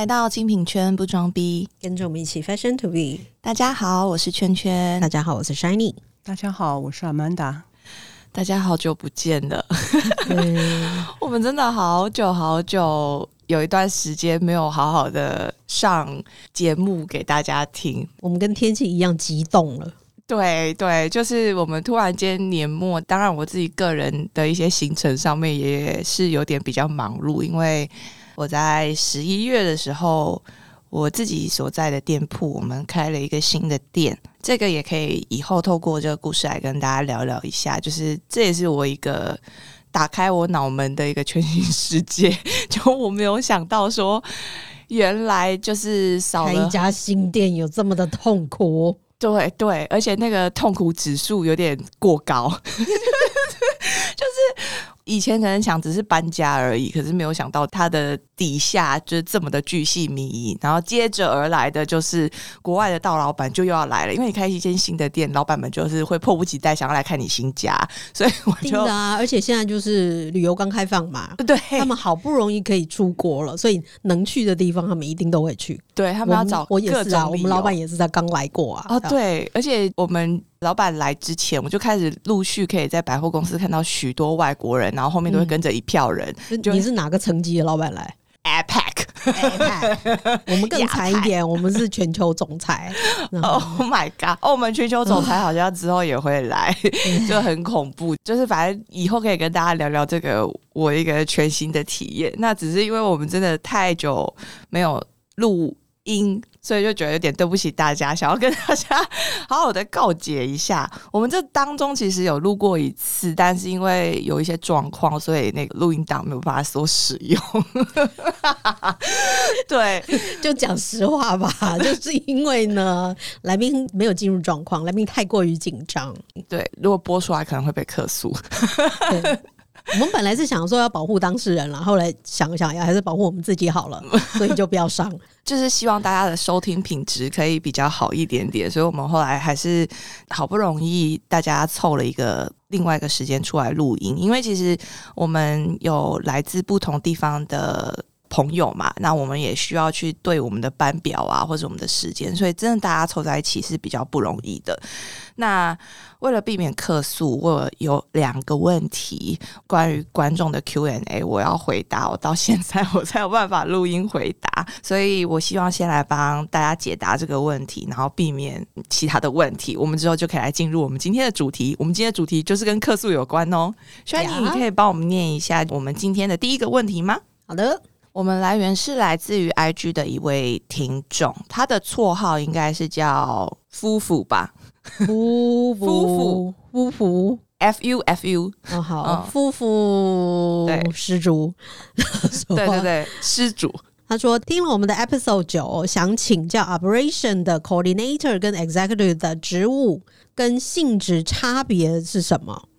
来到精品圈不装逼，跟着我们一起 fashion to be。大家好，我是圈圈。大家好，我是 Shiny。大家好，我是阿曼达。大家好久不见了，我们真的好久好久，有一段时间没有好好的上节目给大家听。我们跟天气一样激动了。对对，就是我们突然间年末，当然我自己个人的一些行程上面也是有点比较忙碌，因为我在十一月的时候，我自己所在的店铺我们开了一个新的店，这个也可以以后透过这个故事来跟大家聊聊一下，就是这也是我一个打开我脑门的一个全新世界，就我没有想到说，原来就是少开一家新店有这么的痛苦。对对，而且那个痛苦指数有点过高，就是以前可能想只是搬家而已，可是没有想到它的底下就是这么的巨细靡遗，然后接着而来的就是国外的大老板就又要来了，因为你开一间新的店，老板们就是会迫不及待想要来看你新家，所以我就 啊，而且现在就是旅游刚开放嘛，对他们好不容易可以出国了，所以能去的地方他们一定都会去。对他们要找我也是啊，我们老板也是在刚来过啊。哦，对，而且我们老板来之前，我就开始陆续可以在百货公司看到许多外国人，然后后面都会跟着一票人。你是哪个层级的老板来？APEC，我们更惨一点，我们是全球总裁。Oh my god！哦，我们全球总裁好像之后也会来，就很恐怖。就是反正以后可以跟大家聊聊这个我一个全新的体验。那只是因为我们真的太久没有录。音，所以就觉得有点对不起大家，想要跟大家 好好的告解一下。我们这当中其实有录过一次，但是因为有一些状况，所以那个录音档没有办法所使用。对，就讲实话吧，就是因为呢，来宾没有进入状况，来宾太过于紧张。对，如果播出来可能会被客诉。我们本来是想说要保护当事人了，后来想想呀还是保护我们自己好了，所以就不要上。就是希望大家的收听品质可以比较好一点点，所以我们后来还是好不容易大家凑了一个另外一个时间出来录音，因为其实我们有来自不同地方的。朋友嘛，那我们也需要去对我们的班表啊，或者我们的时间，所以真的大家凑在一起是比较不容易的。那为了避免客诉，我有两个问题关于观众的 Q&A，我要回答。我到现在我才有办法录音回答，所以我希望先来帮大家解答这个问题，然后避免其他的问题。我们之后就可以来进入我们今天的主题。我们今天的主题就是跟客诉有关哦。轩怡，你可以帮我们念一下我们今天的第一个问题吗？好的。我们来源是来自于 IG 的一位听众，他的绰号应该是叫夫妇吧？夫夫夫妇。F U F U 哦好，夫妇对。施主，对对对施主。他说听了我们的 Episode 九，想请教 Operation 的 Coordinator 跟 Executive 的职务跟性质差别是什么？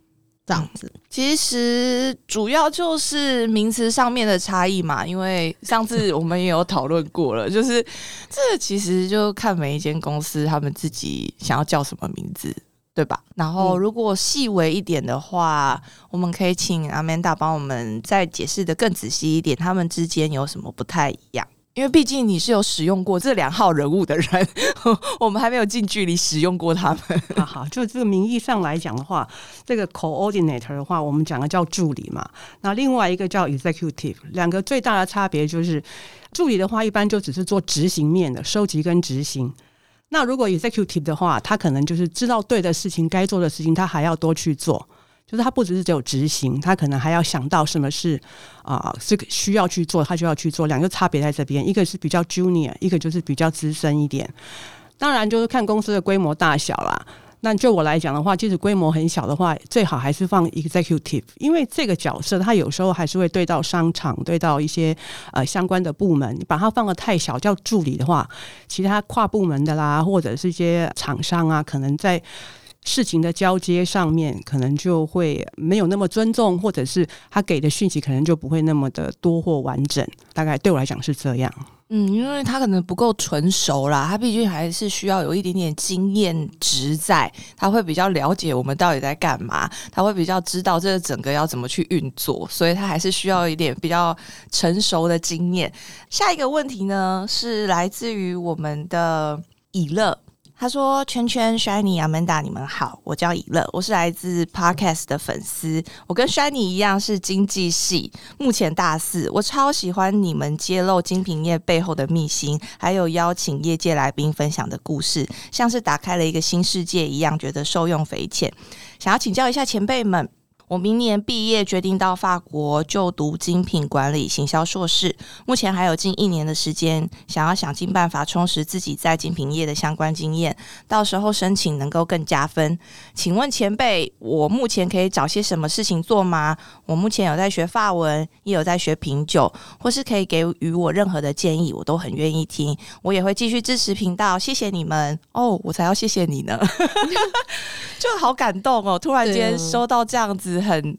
这样子，其实主要就是名词上面的差异嘛。因为上次我们也有讨论过了，就是这其实就看每一间公司他们自己想要叫什么名字，对吧？然后如果细微一点的话，我们可以请阿曼达帮我们再解释的更仔细一点，他们之间有什么不太一样。因为毕竟你是有使用过这两号人物的人，我们还没有近距离使用过他们。好好，就这个名义上来讲的话，这个 coordinator 的话，我们讲的叫助理嘛。那另外一个叫 executive，两个最大的差别就是，助理的话一般就只是做执行面的收集跟执行。那如果 executive 的话，他可能就是知道对的事情、该做的事情，他还要多去做。就是他不只是只有执行，他可能还要想到什么是啊，是需要去做，他就要去做。两个差别在这边，一个是比较 junior，一个就是比较资深一点。当然，就是看公司的规模大小啦。那就我来讲的话，即使规模很小的话，最好还是放 executive，因为这个角色他有时候还是会对到商场，对到一些呃相关的部门。你把它放的太小叫助理的话，其他跨部门的啦，或者是一些厂商啊，可能在。事情的交接上面，可能就会没有那么尊重，或者是他给的讯息可能就不会那么的多或完整。大概对我来讲是这样。嗯，因为他可能不够纯熟啦，他毕竟还是需要有一点点经验值在，他会比较了解我们到底在干嘛，他会比较知道这个整个要怎么去运作，所以他还是需要一点比较成熟的经验。下一个问题呢，是来自于我们的以乐。他说：“圈圈、Shiny、Amanda，你们好，我叫以乐，我是来自 Podcast 的粉丝。我跟 Shiny 一样是经济系，目前大四。我超喜欢你们揭露精品业背后的秘辛，还有邀请业界来宾分享的故事，像是打开了一个新世界一样，觉得受用匪浅。想要请教一下前辈们。”我明年毕业，决定到法国就读精品管理行销硕士。目前还有近一年的时间，想要想尽办法充实自己在精品业的相关经验，到时候申请能够更加分。请问前辈，我目前可以找些什么事情做吗？我目前有在学法文，也有在学品酒，或是可以给予我任何的建议，我都很愿意听。我也会继续支持频道，谢谢你们哦！我才要谢谢你呢，就好感动哦！突然间收到这样子。很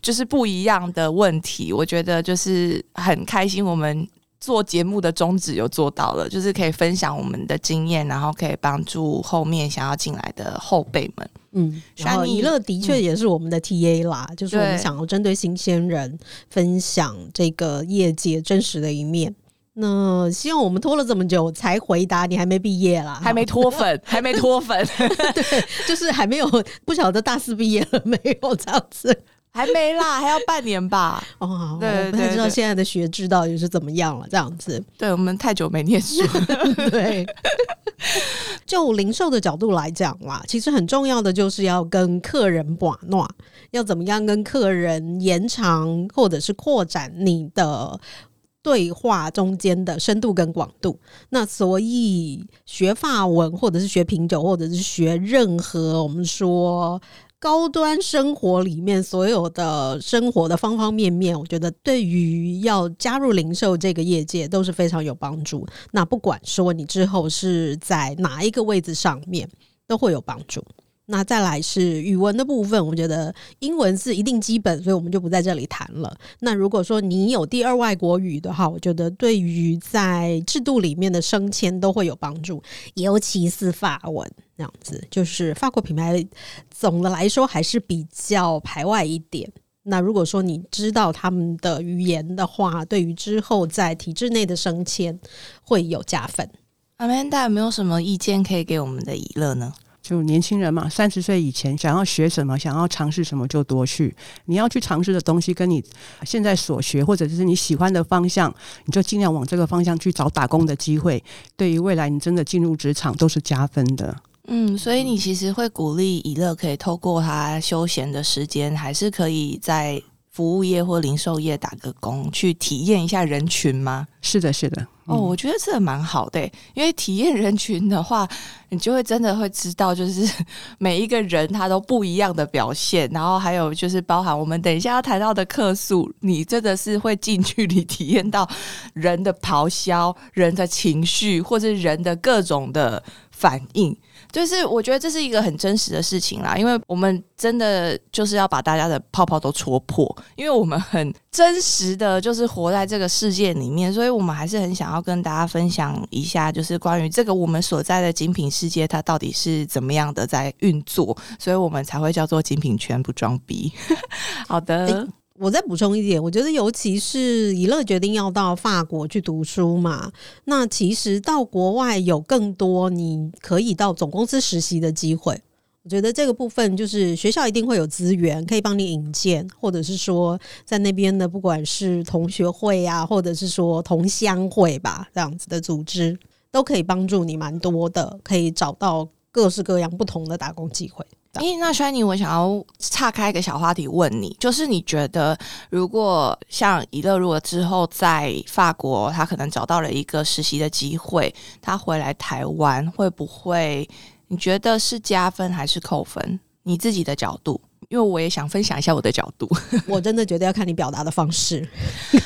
就是不一样的问题，我觉得就是很开心。我们做节目的宗旨有做到了，就是可以分享我们的经验，然后可以帮助后面想要进来的后辈们。嗯，然后娱乐的确也是我们的 TA 啦，就是我们想要针对新鲜人分享这个业界真实的一面。那希望我们拖了这么久才回答，你还没毕业啦，还没脱粉，还没脱粉，对，就是还没有不晓得大四毕业了没有这样子，还没啦，还要半年吧。哦，对，不太知道现在的学制到底是怎么样了，这样子。对我们太久没念书，对。就零售的角度来讲啦，其实很重要的就是要跟客人把诺，要怎么样跟客人延长或者是扩展你的。对话中间的深度跟广度，那所以学法文或者是学品酒，或者是学任何我们说高端生活里面所有的生活的方方面面，我觉得对于要加入零售这个业界都是非常有帮助。那不管说你之后是在哪一个位置上面，都会有帮助。那再来是语文的部分，我觉得英文是一定基本，所以我们就不在这里谈了。那如果说你有第二外国语的话，我觉得对于在制度里面的升迁都会有帮助，尤其是法文这样子，就是法国品牌总的来说还是比较排外一点。那如果说你知道他们的语言的话，对于之后在体制内的升迁会有加分。阿曼达有没有什么意见可以给我们的娱乐呢？就年轻人嘛，三十岁以前想要学什么，想要尝试什么就多去。你要去尝试的东西，跟你现在所学或者是你喜欢的方向，你就尽量往这个方向去找打工的机会。对于未来你真的进入职场都是加分的。嗯，所以你其实会鼓励以乐可以透过他休闲的时间，还是可以在。服务业或零售业打个工，去体验一下人群吗？是的，是的。哦，我觉得这个蛮好的，因为体验人群的话，你就会真的会知道，就是 每一个人他都不一样的表现，然后还有就是包含我们等一下要谈到的客诉，你真的是会近距离体验到人的咆哮、人的情绪，或者人的各种的反应。就是我觉得这是一个很真实的事情啦，因为我们真的就是要把大家的泡泡都戳破，因为我们很真实的就是活在这个世界里面，所以我们还是很想要跟大家分享一下，就是关于这个我们所在的精品世界，它到底是怎么样的在运作，所以我们才会叫做精品圈不装逼。好的。我再补充一点，我觉得尤其是以乐决定要到法国去读书嘛，那其实到国外有更多你可以到总公司实习的机会。我觉得这个部分就是学校一定会有资源可以帮你引荐，或者是说在那边的不管是同学会啊，或者是说同乡会吧这样子的组织，都可以帮助你蛮多的，可以找到各式各样不同的打工机会。诶，那轩尼我想要岔开一个小话题问你，就是你觉得如果像以乐，如果之后在法国，他可能找到了一个实习的机会，他回来台湾会不会？你觉得是加分还是扣分？你自己的角度，因为我也想分享一下我的角度。我真的觉得要看你表达的方式。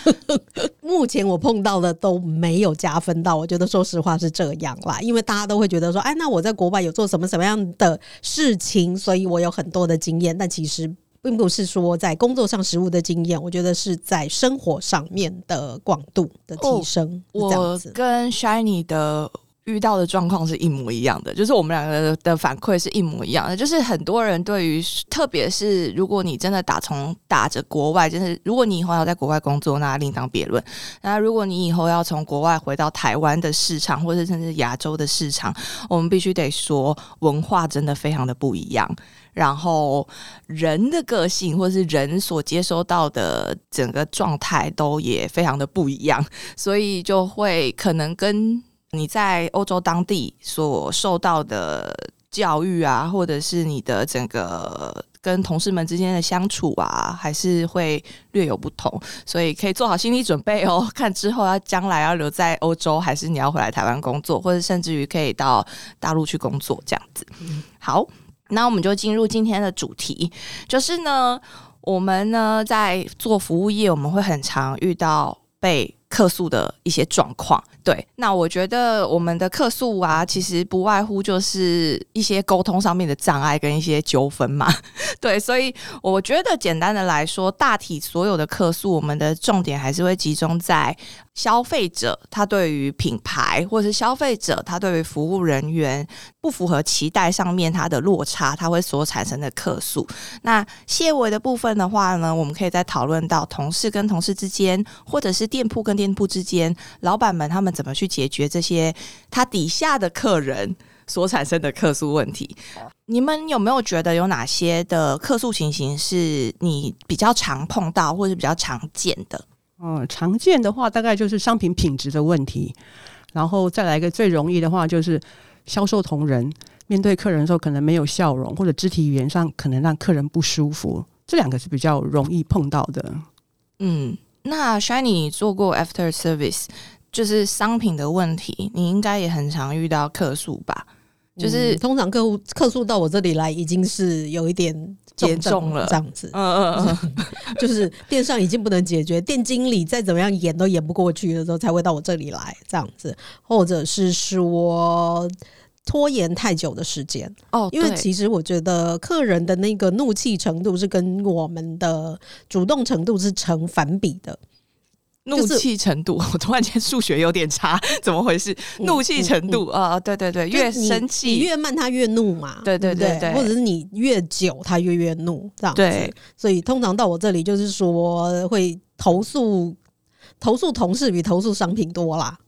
目前我碰到的都没有加分到，我觉得说实话是这样啦，因为大家都会觉得说，哎，那我在国外有做什么什么样的事情，所以我有很多的经验，但其实并不是说在工作上实务的经验，我觉得是在生活上面的广度的提升。我跟 Shiny 的遇到的状况是一模一样的，就是我们两个的反馈是一模一样的。就是很多人对于，特别是如果你真的打从打着国外，就是如果你以后要在国外工作，那另当别论。那如果你以后要从国外回到台湾的市场，或者甚至亚洲的市场，我们必须得说，文化真的非常的不一样。然后人的个性，或是人所接收到的整个状态，都也非常的不一样，所以就会可能跟你在欧洲当地所受到的教育啊，或者是你的整个跟同事们之间的相处啊，还是会略有不同，所以可以做好心理准备哦。看之后要将来要留在欧洲，还是你要回来台湾工作，或者甚至于可以到大陆去工作这样子。好。那我们就进入今天的主题，就是呢，我们呢在做服务业，我们会很常遇到被客诉的一些状况。对，那我觉得我们的客诉啊，其实不外乎就是一些沟通上面的障碍跟一些纠纷嘛。对，所以我觉得简单的来说，大体所有的客诉，我们的重点还是会集中在。消费者他对于品牌，或者是消费者他对于服务人员不符合期待上面，它的落差，它会所产生的客诉。那谢维的部分的话呢，我们可以再讨论到同事跟同事之间，或者是店铺跟店铺之间，老板们他们怎么去解决这些他底下的客人所产生的客诉问题。你们有没有觉得有哪些的客诉情形是你比较常碰到，或者比较常见的？嗯，常见的话大概就是商品品质的问题，然后再来一个最容易的话就是销售同仁面对客人的时候可能没有笑容，或者肢体语言上可能让客人不舒服，这两个是比较容易碰到的。嗯，那 Shiny 做过 After Service，就是商品的问题，你应该也很常遇到客诉吧？就是通常客户客诉到我这里来，已经是有一点。严重了，这样子，嗯嗯嗯，就是电商已经不能解决，店经理再怎么样演都演不过去的时候，才会到我这里来，这样子，或者是说拖延太久的时间哦，因为其实我觉得客人的那个怒气程度是跟我们的主动程度是成反比的。怒气程度，我突然间数学有点差，怎么回事？怒气程度啊，对对对，越生气，你越慢，他越怒嘛，对对对对，或者是你越久，他越越怒，这样子。所以通常到我这里，就是说会投诉，投诉同事比投诉商品多啦。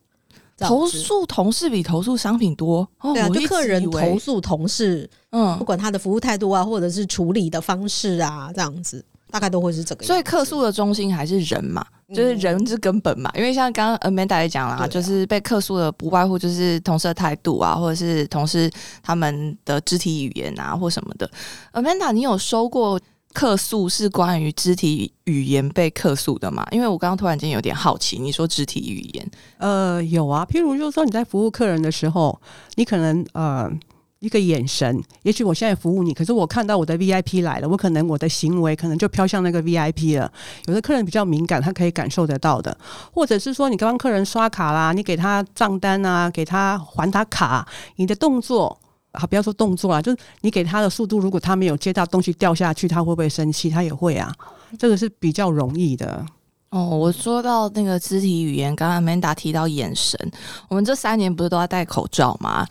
投诉同事比投诉商品多，对啊，就客人投诉同事，嗯，不管他的服务态度啊，或者是处理的方式啊，这样子。大概都会是这个，所以客诉的中心还是人嘛，就是人是根本嘛。因为像刚刚 Amanda 也讲了，啊就是被客诉的不外乎就是同事的态度啊，或者是同事他们的肢体语言啊，或什么的。Amanda，你有收过客诉是关于肢体语言被客诉的吗？因为我刚刚突然间有点好奇，你说肢体语言，呃，有啊，譬如就是说你在服务客人的时候，你可能呃。一个眼神，也许我现在服务你，可是我看到我的 VIP 来了，我可能我的行为可能就飘向那个 VIP 了。有的客人比较敏感，他可以感受得到的，或者是说你刚刚客人刷卡啦，你给他账单啊，给他还他卡，你的动作啊，不要说动作啊，就是你给他的速度，如果他没有接到东西掉下去，他会不会生气？他也会啊，这个是比较容易的。哦，我说到那个肢体语言，刚刚 Manda 提到眼神，我们这三年不是都要戴口罩吗？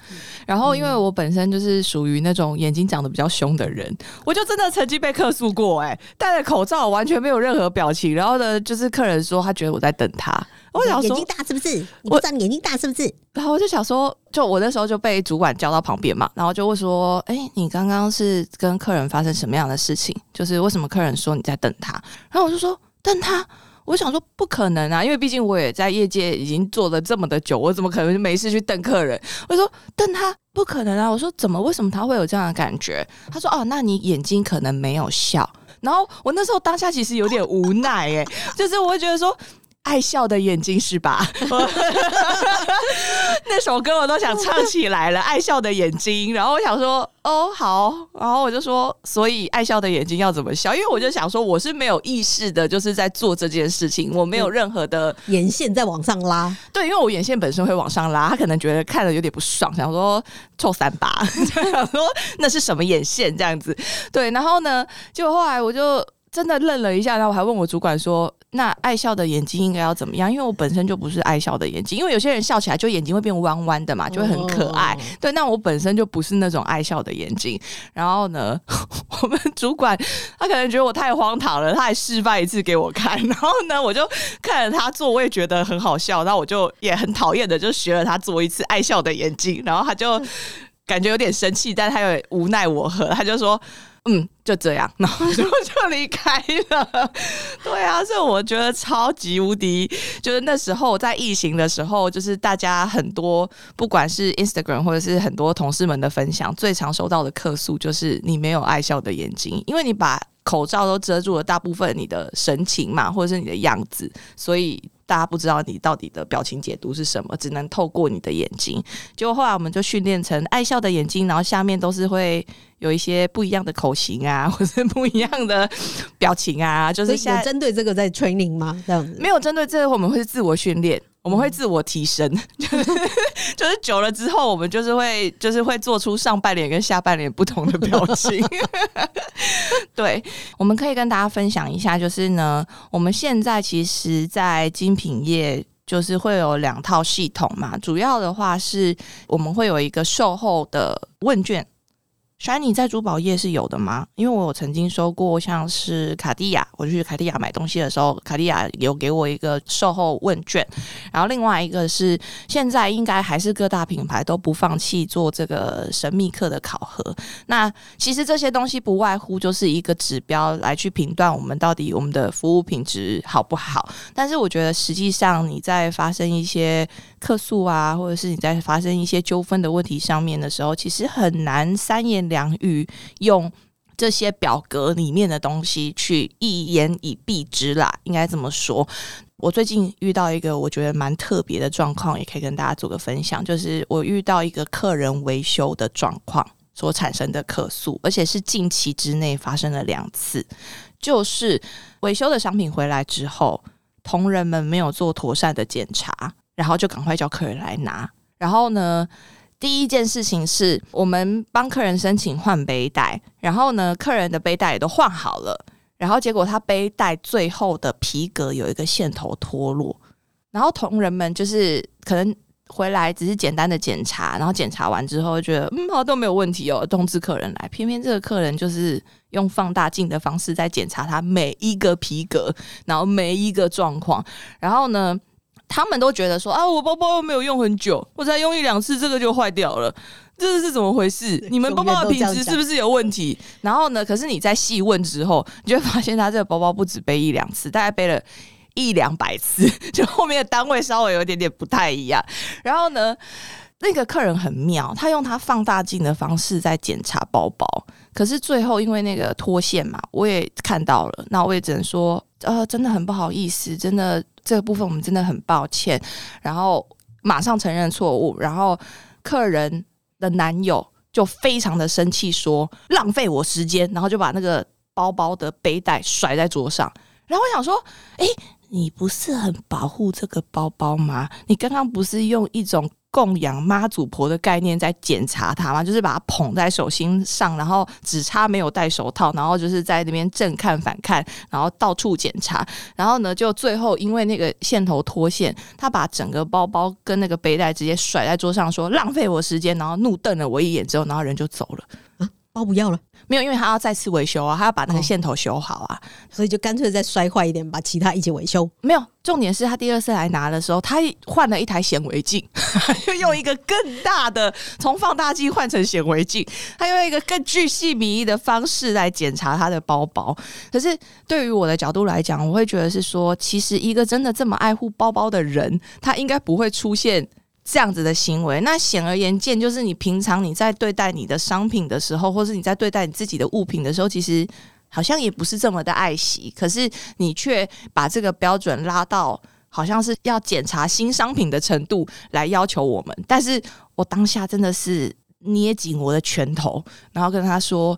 然后因为我本身就是属于那种眼睛长得比较凶的人，我就真的曾经被客诉过，哎，戴了口罩完全没有任何表情，然后呢，就是客人说他觉得我在等他，我想说眼睛大是不是？我知道你眼睛大是不是？然后我就想说，就我那时候就被主管叫到旁边嘛，然后就会说，哎，你刚刚是跟客人发生什么样的事情？就是为什么客人说你在等他？然后我就说等他。我想说不可能啊，因为毕竟我也在业界已经做了这么的久，我怎么可能没事去瞪客人？我说瞪他不可能啊！我说怎么？为什么他会有这样的感觉？他说哦，那你眼睛可能没有笑。然后我那时候当下其实有点无奈，哎，就是我会觉得说。爱笑的眼睛是吧？那首歌我都想唱起来了，《爱笑的眼睛》。然后我想说，哦，好，然后我就说，所以爱笑的眼睛要怎么笑？因为我就想说，我是没有意识的，就是在做这件事情，我没有任何的眼线在往上拉。对，因为我眼线本身会往上拉，他可能觉得看了有点不爽，想说臭三八，想说那是什么眼线这样子。对，然后呢，结果后来我就。真的愣了一下，然后我还问我主管说：“那爱笑的眼睛应该要怎么样？”因为我本身就不是爱笑的眼睛，因为有些人笑起来就眼睛会变弯弯的嘛，就会很可爱。对，那我本身就不是那种爱笑的眼睛。然后呢，我们主管他可能觉得我太荒唐了，他还示范一次给我看。然后呢，我就看着他做，我也觉得很好笑。然后我就也很讨厌的，就学了他做一次爱笑的眼睛。然后他就感觉有点生气，但他又无奈我何，他就说。嗯，就这样，然后就就离开了。对啊，所以我觉得超级无敌。就是那时候在疫情的时候，就是大家很多，不管是 Instagram 或者是很多同事们的分享，最常收到的客诉就是你没有爱笑的眼睛，因为你把口罩都遮住了大部分你的神情嘛，或者是你的样子，所以。大家不知道你到底的表情解读是什么，只能透过你的眼睛。结果后来我们就训练成爱笑的眼睛，然后下面都是会有一些不一样的口型啊，或是不一样的表情啊。就是有针对这个在 training 吗？这样子没有针对这个，我们会自我训练。我们会自我提升，就是就是久了之后，我们就是会就是会做出上半脸跟下半脸不同的表情。对，我们可以跟大家分享一下，就是呢，我们现在其实，在精品业就是会有两套系统嘛，主要的话是我们会有一个售后的问卷。Shiny 在珠宝业是有的吗？因为我有曾经收过，像是卡地亚，我去卡地亚买东西的时候，卡地亚有给我一个售后问卷。然后另外一个是，现在应该还是各大品牌都不放弃做这个神秘客的考核。那其实这些东西不外乎就是一个指标来去评断我们到底我们的服务品质好不好。但是我觉得实际上你在发生一些客诉啊，或者是你在发生一些纠纷的问题上面的时候，其实很难三言。两语用这些表格里面的东西去一言以蔽之啦，应该这么说。我最近遇到一个我觉得蛮特别的状况，也可以跟大家做个分享，就是我遇到一个客人维修的状况所产生的客诉，而且是近期之内发生了两次，就是维修的商品回来之后，同仁们没有做妥善的检查，然后就赶快叫客人来拿，然后呢？第一件事情是我们帮客人申请换背带，然后呢，客人的背带也都换好了，然后结果他背带最后的皮革有一个线头脱落，然后同仁们就是可能回来只是简单的检查，然后检查完之后觉得嗯好都没有问题哦，通知客人来，偏偏这个客人就是用放大镜的方式在检查他每一个皮革，然后每一个状况，然后呢。他们都觉得说啊，我包包又没有用很久，我才用一两次，这个就坏掉了，这是怎么回事？你们包包的品质是不是有问题？然后呢？可是你在细问之后，你就会发现他这个包包不止背一两次，大概背了一两百次，就后面的单位稍微有点点不太一样。然后呢，那个客人很妙，他用他放大镜的方式在检查包包，可是最后因为那个脱线嘛，我也看到了，那我也只能说，呃，真的很不好意思，真的。这个部分我们真的很抱歉，然后马上承认错误，然后客人的男友就非常的生气，说浪费我时间，然后就把那个包包的背带甩在桌上，然后我想说，诶，你不是很保护这个包包吗？你刚刚不是用一种。供养妈祖婆的概念在检查它吗？就是把它捧在手心上，然后只差没有戴手套，然后就是在那边正看反看，然后到处检查，然后呢，就最后因为那个线头脱线，他把整个包包跟那个背带直接甩在桌上，说浪费我时间，然后怒瞪了我一眼之后，然后人就走了。啊，包不要了。没有，因为他要再次维修啊，他要把那个线头修好啊，所以就干脆再摔坏一点，把其他一起维修。没有，重点是他第二次来拿的时候，他换了一台显微镜，又用一个更大的从放大镜换成显微镜，他用一个更巨细迷的方式来检查他的包包。可是对于我的角度来讲，我会觉得是说，其实一个真的这么爱护包包的人，他应该不会出现。这样子的行为，那显而易见，就是你平常你在对待你的商品的时候，或是你在对待你自己的物品的时候，其实好像也不是这么的爱惜。可是你却把这个标准拉到好像是要检查新商品的程度来要求我们，但是我当下真的是捏紧我的拳头，然后跟他说。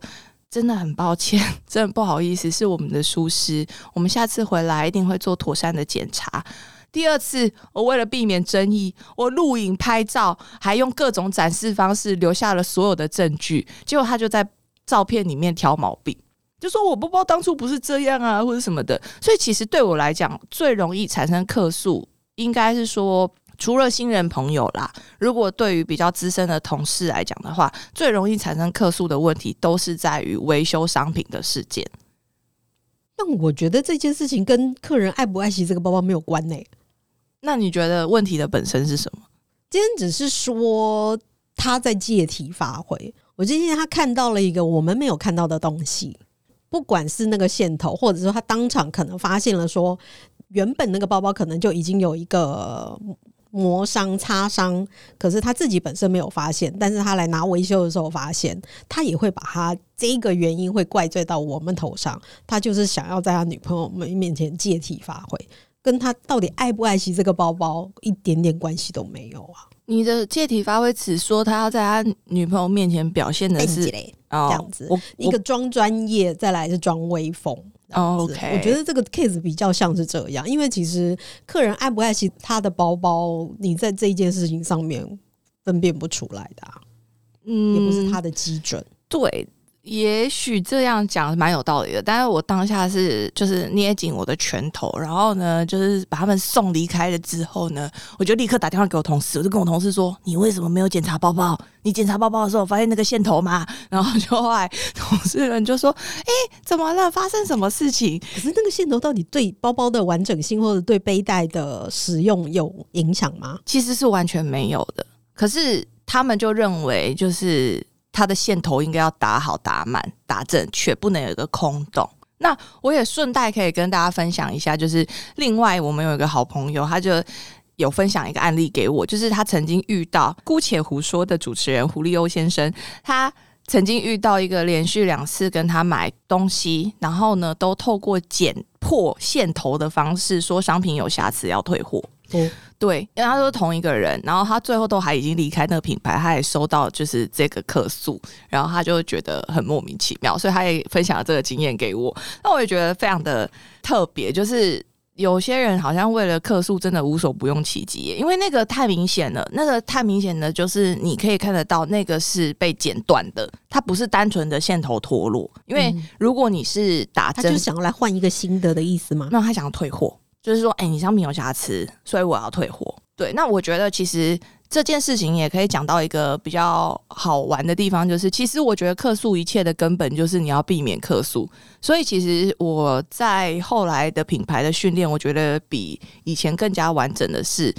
真的很抱歉，真的不好意思，是我们的疏失。我们下次回来一定会做妥善的检查。第二次，我为了避免争议，我录影、拍照，还用各种展示方式留下了所有的证据。结果他就在照片里面挑毛病，就说我包包当初不是这样啊，或者什么的。所以其实对我来讲，最容易产生客诉，应该是说。除了新人朋友啦，如果对于比较资深的同事来讲的话，最容易产生客诉的问题，都是在于维修商品的事件。那我觉得这件事情跟客人爱不爱惜这个包包没有关呢。那你觉得问题的本身是什么？今天只是说他在借题发挥。我今天他看到了一个我们没有看到的东西，不管是那个线头，或者说他当场可能发现了说，原本那个包包可能就已经有一个。磨伤、擦伤，可是他自己本身没有发现，但是他来拿维修的时候发现，他也会把他这个原因会怪罪到我们头上。他就是想要在他女朋友们面前借题发挥，跟他到底爱不爱惜这个包包一点点关系都没有啊！你的借题发挥只说他要在他女朋友面前表现的是这样子，一个装专业，再来是装威风。OK，我觉得这个 case 比较像是这样，因为其实客人爱不爱惜他的包包，你在这一件事情上面分辨不出来的，嗯，也不是他的基准，对。也许这样讲蛮有道理的，但是我当下是就是捏紧我的拳头，然后呢，就是把他们送离开了之后呢，我就立刻打电话给我同事，我就跟我同事说：“你为什么没有检查包包？你检查包包的时候发现那个线头吗？”然后就后来同事们就说：“哎，怎么了？发生什么事情？可是那个线头到底对包包的完整性或者对背带的使用有影响吗？”其实是完全没有的，可是他们就认为就是。它的线头应该要打好、打满、打正确，不能有一个空洞。那我也顺带可以跟大家分享一下，就是另外我们有一个好朋友，他就有分享一个案例给我，就是他曾经遇到姑且胡说的主持人胡立欧先生，他曾经遇到一个连续两次跟他买东西，然后呢都透过剪破线头的方式说商品有瑕疵要退货。对，因为他是同一个人，然后他最后都还已经离开那个品牌，他也收到就是这个客诉，然后他就觉得很莫名其妙，所以他也分享了这个经验给我。那我也觉得非常的特别，就是有些人好像为了客诉真的无所不用其极，因为那个太明显了，那个太明显的就是你可以看得到那个是被剪断的，它不是单纯的线头脱落。因为如果你是打针，就想要来换一个新的的意思吗？那他想要退货。就是说，哎，你商品有瑕疵，所以我要退货。对，那我觉得其实这件事情也可以讲到一个比较好玩的地方，就是其实我觉得客诉一切的根本就是你要避免客诉。所以其实我在后来的品牌的训练，我觉得比以前更加完整的是，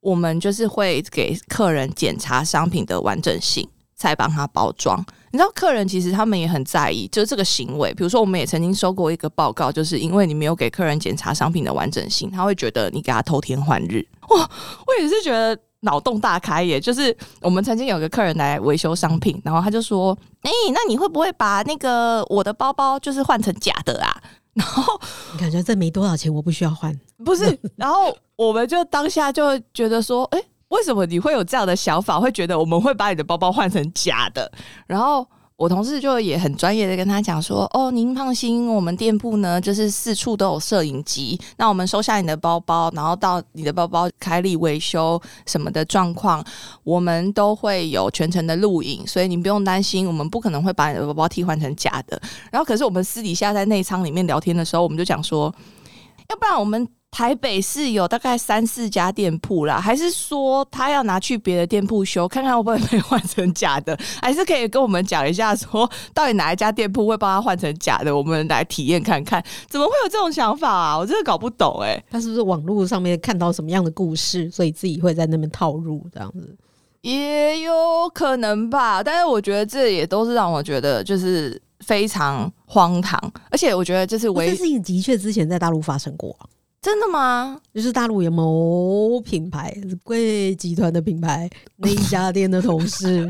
我们就是会给客人检查商品的完整性。才帮他包装，你知道客人其实他们也很在意，就是这个行为。比如说，我们也曾经收过一个报告，就是因为你没有给客人检查商品的完整性，他会觉得你给他偷天换日。哇，我也是觉得脑洞大开耶！就是我们曾经有个客人来维修商品，然后他就说：“哎，那你会不会把那个我的包包就是换成假的啊？” 然后你感觉这没多少钱，我不需要换，不是？然后我们就当下就觉得说：“哎。”为什么你会有这样的想法？会觉得我们会把你的包包换成假的？然后我同事就也很专业的跟他讲说：“哦，您放心，我们店铺呢就是四处都有摄影机。那我们收下你的包包，然后到你的包包开立维修什么的状况，我们都会有全程的录影，所以您不用担心，我们不可能会把你的包包替换成假的。然后，可是我们私底下在内仓里面聊天的时候，我们就讲说，要不然我们。”台北市有大概三四家店铺啦，还是说他要拿去别的店铺修，看看会不会被换成假的？还是可以跟我们讲一下，说到底哪一家店铺会帮他换成假的？我们来体验看看，怎么会有这种想法啊？我真的搞不懂哎，他是不是网络上面看到什么样的故事，所以自己会在那边套入这样子？也有可能吧，但是我觉得这也都是让我觉得就是非常荒唐，而且我觉得就是唯这事情的确之前在大陆发生过。真的吗？就是大陆有某品牌贵集团的品牌那一家店的同事，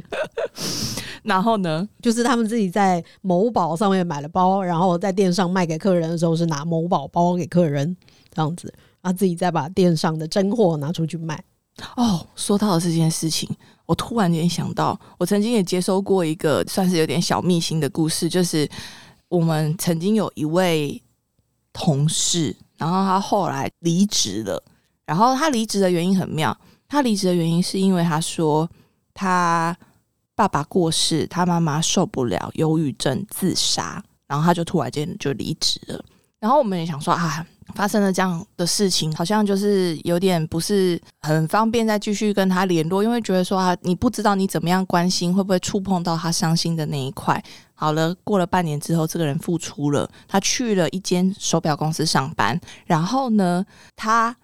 然后呢，就是他们自己在某宝上面买了包，然后在店上卖给客人的时候是拿某宝包给客人这样子，然啊，自己再把店上的真货拿出去卖。哦，说到了这件事情，我突然间想到，我曾经也接收过一个算是有点小秘辛的故事，就是我们曾经有一位同事，然后他后来离职了，然后他离职的原因很妙，他离职的原因是因为他说他爸爸过世，他妈妈受不了忧郁症自杀，然后他就突然间就离职了，然后我们也想说啊。发生了这样的事情，好像就是有点不是很方便再继续跟他联络，因为觉得说啊，你不知道你怎么样关心，会不会触碰到他伤心的那一块。好了，过了半年之后，这个人复出了，他去了一间手表公司上班，然后呢，他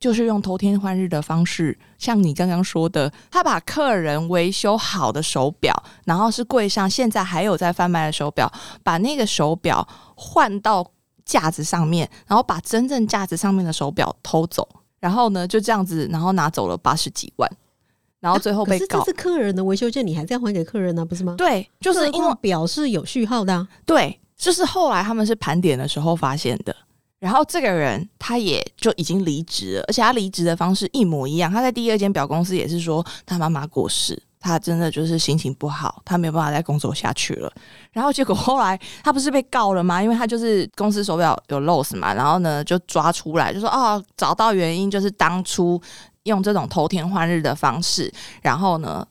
就是用偷天换日的方式，像你刚刚说的，他把客人维修好的手表，然后是柜上现在还有在贩卖的手表，把那个手表换到。架子上面，然后把真正架子上面的手表偷走，然后呢就这样子，然后拿走了八十几万，然后最后被告。这是客人的维修件，你还是要还给客人呢，不是吗？对，就是因为表是有序号的。对，就是后来他们是盘点的时候发现的。然后这个人他也就已经离职了，而且他离职的方式一模一样。他在第二间表公司也是说他妈妈过世。他真的就是心情不好，他没有办法再工作下去了。然后结果后来他不是被告了吗？因为他就是公司手表有 loss 嘛，然后呢就抓出来，就说哦，找到原因就是当初用这种偷天换日的方式，然后呢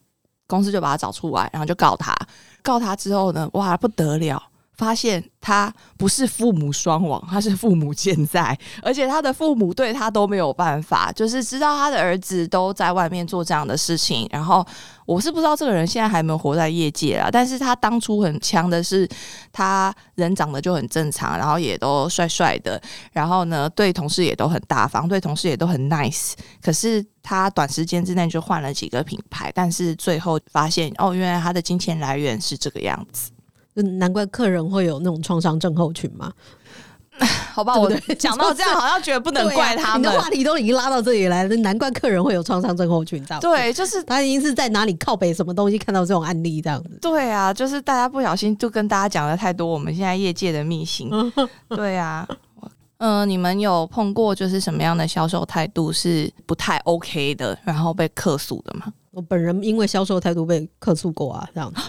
公司就把他找出来，然后就告他。告他之后呢，哇不得了。发现他不是父母双亡，他是父母健在，而且他的父母对他都没有办法，就是知道他的儿子都在外面做这样的事情。然后我是不知道这个人现在还没有活在业界啊，但是他当初很强的是，他人长得就很正常，然后也都帅帅的，然后呢对同事也都很大方，对同事也都很 nice。可是他短时间之内就换了几个品牌，但是最后发现哦，原来他的金钱来源是这个样子。难怪客人会有那种创伤症候群嘛？好吧，我讲到 这样，好像觉得不能怪他们。你的话题都已经拉到这里来了，难怪客人会有创伤症候群，知道吗？对，就是他已经是在哪里靠北什么东西看到这种案例这样子。对啊，就是大家不小心就跟大家讲了太多我们现在业界的秘辛。对啊，嗯，你们有碰过就是什么样的销售态度是不太 OK 的，然后被客诉的吗？我本人因为销售态度被客诉过啊，这样子。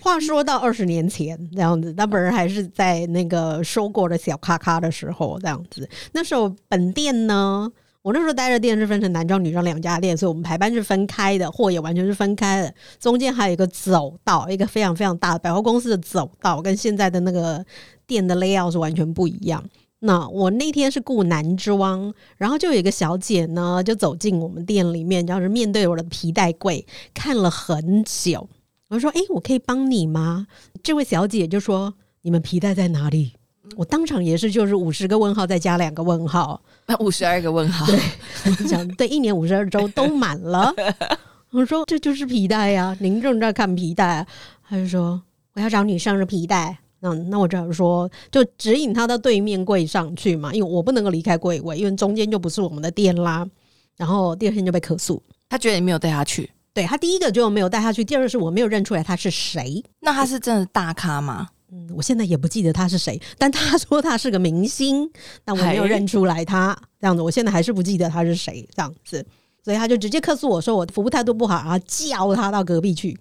话说到二十年前这样子，那本人还是在那个收购的小咖咖的时候这样子。那时候本店呢，我那时候待的店是分成男装、女装两家店，所以我们排班是分开的，货也完全是分开的。中间还有一个走道，一个非常非常大的百货公司的走道，跟现在的那个店的 layout 是完全不一样。那我那天是雇男装，然后就有一个小姐呢，就走进我们店里面，然后是面对我的皮带柜看了很久。我说：“哎，我可以帮你吗？”这位小姐就说：“你们皮带在哪里？”我当场也是，就是五十个问号再加两个问号，五十二个问号。对，讲对，一年五十二周都满了。我说：“这就是皮带呀，您正在看皮带。”他就说：“我要找女生的皮带。”嗯，那我只好说，就指引他到对面柜上去嘛，因为我不能够离开柜位，因为中间就不是我们的店啦。然后第二天就被客诉，他觉得你没有带他去。对他第一个就没有带他去，第二个是我没有认出来他是谁。那他是真的大咖吗？嗯，我现在也不记得他是谁，但他说他是个明星，但我没有认出来他这样子。我现在还是不记得他是谁这样子，所以他就直接客诉我说我服务态度不好，然后叫他到隔壁去。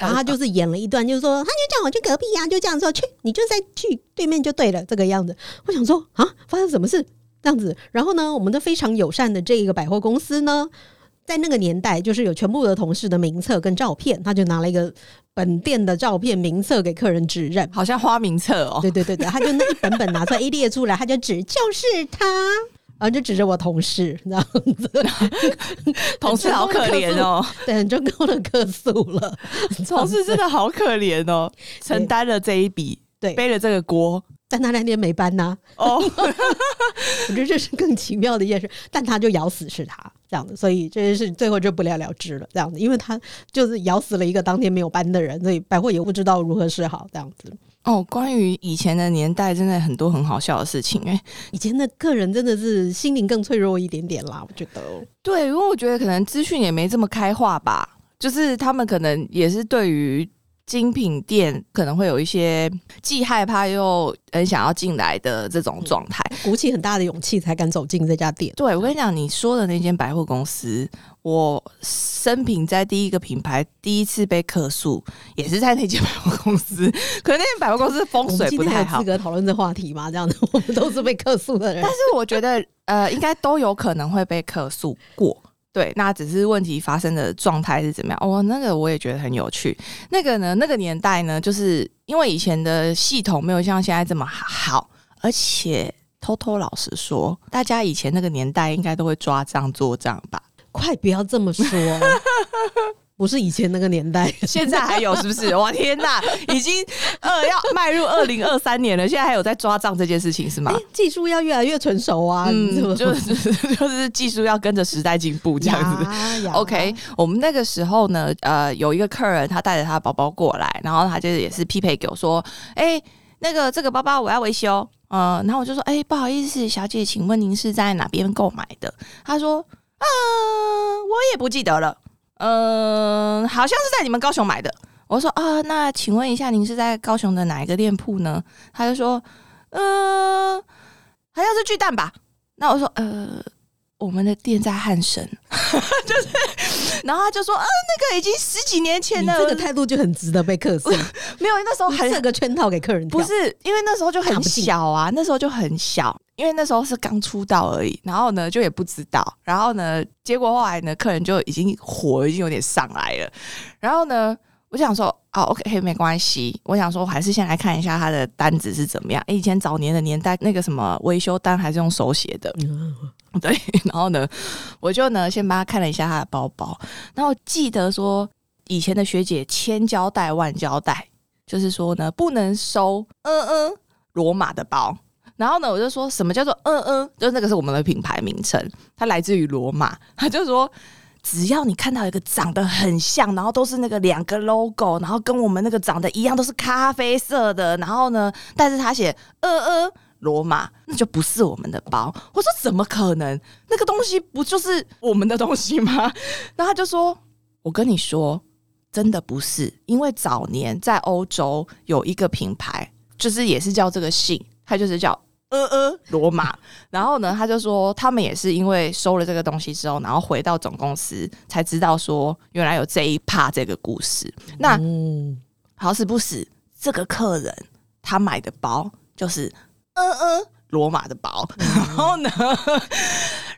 然后他就是演了一段，就是说，他就叫我去隔壁呀，就这样说，去，你就再去对面就对了，这个样子。我想说啊，发生什么事这样子？然后呢，我们的非常友善的这一个百货公司呢，在那个年代，就是有全部的同事的名册跟照片，他就拿了一个本店的照片名册给客人指认，好像花名册哦。对对对对，他就那一本本拿出来一列出来，他就指就是他。然后就指着我同事这样子，同事好可怜哦，对，很成功的客诉了。同事真的好可怜哦，承担了这一笔，对，背了这个锅，但他那天没搬呐。哦，我觉得这是更奇妙的一件事，但他就咬死是他这样子，所以这件事最后就不了了之了。这样子，因为他就是咬死了一个当天没有搬的人，所以百货也不知道如何是好。这样子。哦，关于以前的年代，真的很多很好笑的事情。哎，以前的客人真的是心灵更脆弱一点点啦，我觉得。对，因为我觉得可能资讯也没这么开化吧，就是他们可能也是对于精品店可能会有一些既害怕又很想要进来的这种状态。鼓起很大的勇气才敢走进这家店。对我跟你讲，你说的那间百货公司，我生平在第一个品牌第一次被客诉，也是在那间百货公司。可能那间百货公司风水不太好资。格讨论这话题吗？这样子，我们都是被客诉的人但。是我觉得，呃，应该都有可能会被客诉过。对，那只是问题发生的状态是怎么样？哦，那个我也觉得很有趣。那个呢，那个年代呢，就是因为以前的系统没有像现在这么好，而且偷偷老实说，大家以前那个年代应该都会抓账做账吧？快不要这么说，不是以前那个年代。现在还有是不是？哇天哪，已经呃要迈入二零二三年了，现在还有在抓账这件事情是吗哎？技术要越来越成熟啊！嗯，就是 就是技术要跟着时代进步这样子。OK，我们那个时候呢，呃，有一个客人他带着他的包包过来，然后他就也是匹配给我说，哎、那个这个包包我要维修，呃，然后我就说，哎、不好意思，小姐，请问您是在哪边购买的？他说，嗯、我也不记得了，嗯、好像是在你们高雄买的。我说啊，那请问一下，您是在高雄的哪一个店铺呢？他就说，嗯、好像是巨蛋吧。那我说，呃，我们的店在汉神，就是，然后他就说，啊，那个已经十几年前了，你这个态度就很值得被客诉，没有，那时候你很设个圈套给客人跳。不是，因为那时候就很小啊，那时候就很小，因为那时候是刚出道而已，然后呢就也不知道，然后呢，结果后来呢，客人就已经火已经有点上来了，然后呢，我想说，哦，OK，没关系，我想说，我还是先来看一下他的单子是怎么样。以前早年的年代，那个什么维修单还是用手写的，嗯 对，然后呢，我就呢先帮他看了一下他的包包，然后记得说以前的学姐千交代万交代，就是说呢不能收嗯嗯罗马的包。然后呢，我就说什么叫做嗯嗯，就是那个是我们的品牌名称，它来自于罗马。他就说，只要你看到一个长得很像，然后都是那个两个 logo，然后跟我们那个长得一样，都是咖啡色的，然后呢，但是他写嗯嗯罗马，那就不是我们的包。我说怎么可能？那个东西不就是我们的东西吗？然后他就说，我跟你说，真的不是，因为早年在欧洲有一个品牌，就是也是叫这个姓，他就是叫。呃呃，罗马。然后呢，他就说他们也是因为收了这个东西之后，然后回到总公司才知道说原来有这一趴这个故事。那嗯，好死不死，这个客人他买的包就是嗯嗯罗马的包，然后呢，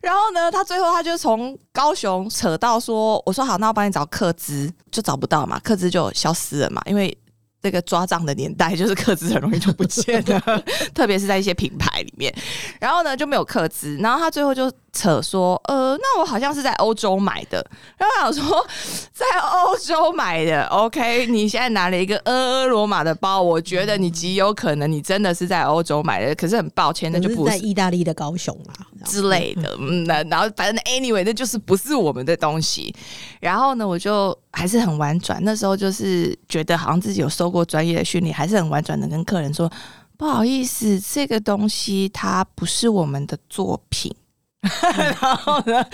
然后呢，他最后他就从高雄扯到说，我说好，那我帮你找客资，就找不到嘛，客资就消失了嘛，因为。这个抓账的年代，就是客资很容易就不见了，特别是在一些品牌里面。然后呢就没有客资，然后他最后就扯说，呃，那我好像是在欧洲买的。然后我想说，在欧洲买的，OK，你现在拿了一个呃罗马的包，我觉得你极有可能你真的是在欧洲买的，可是很抱歉，那就不是在意大利的高雄啦，这样之类的，嗯，那然后反正 anyway，那就是不是我们的东西。然后呢，我就还是很婉转，那时候就是觉得好像自己有受过专业的训练，还是很婉转的跟客人说，不好意思，这个东西它不是我们的作品。然后呢，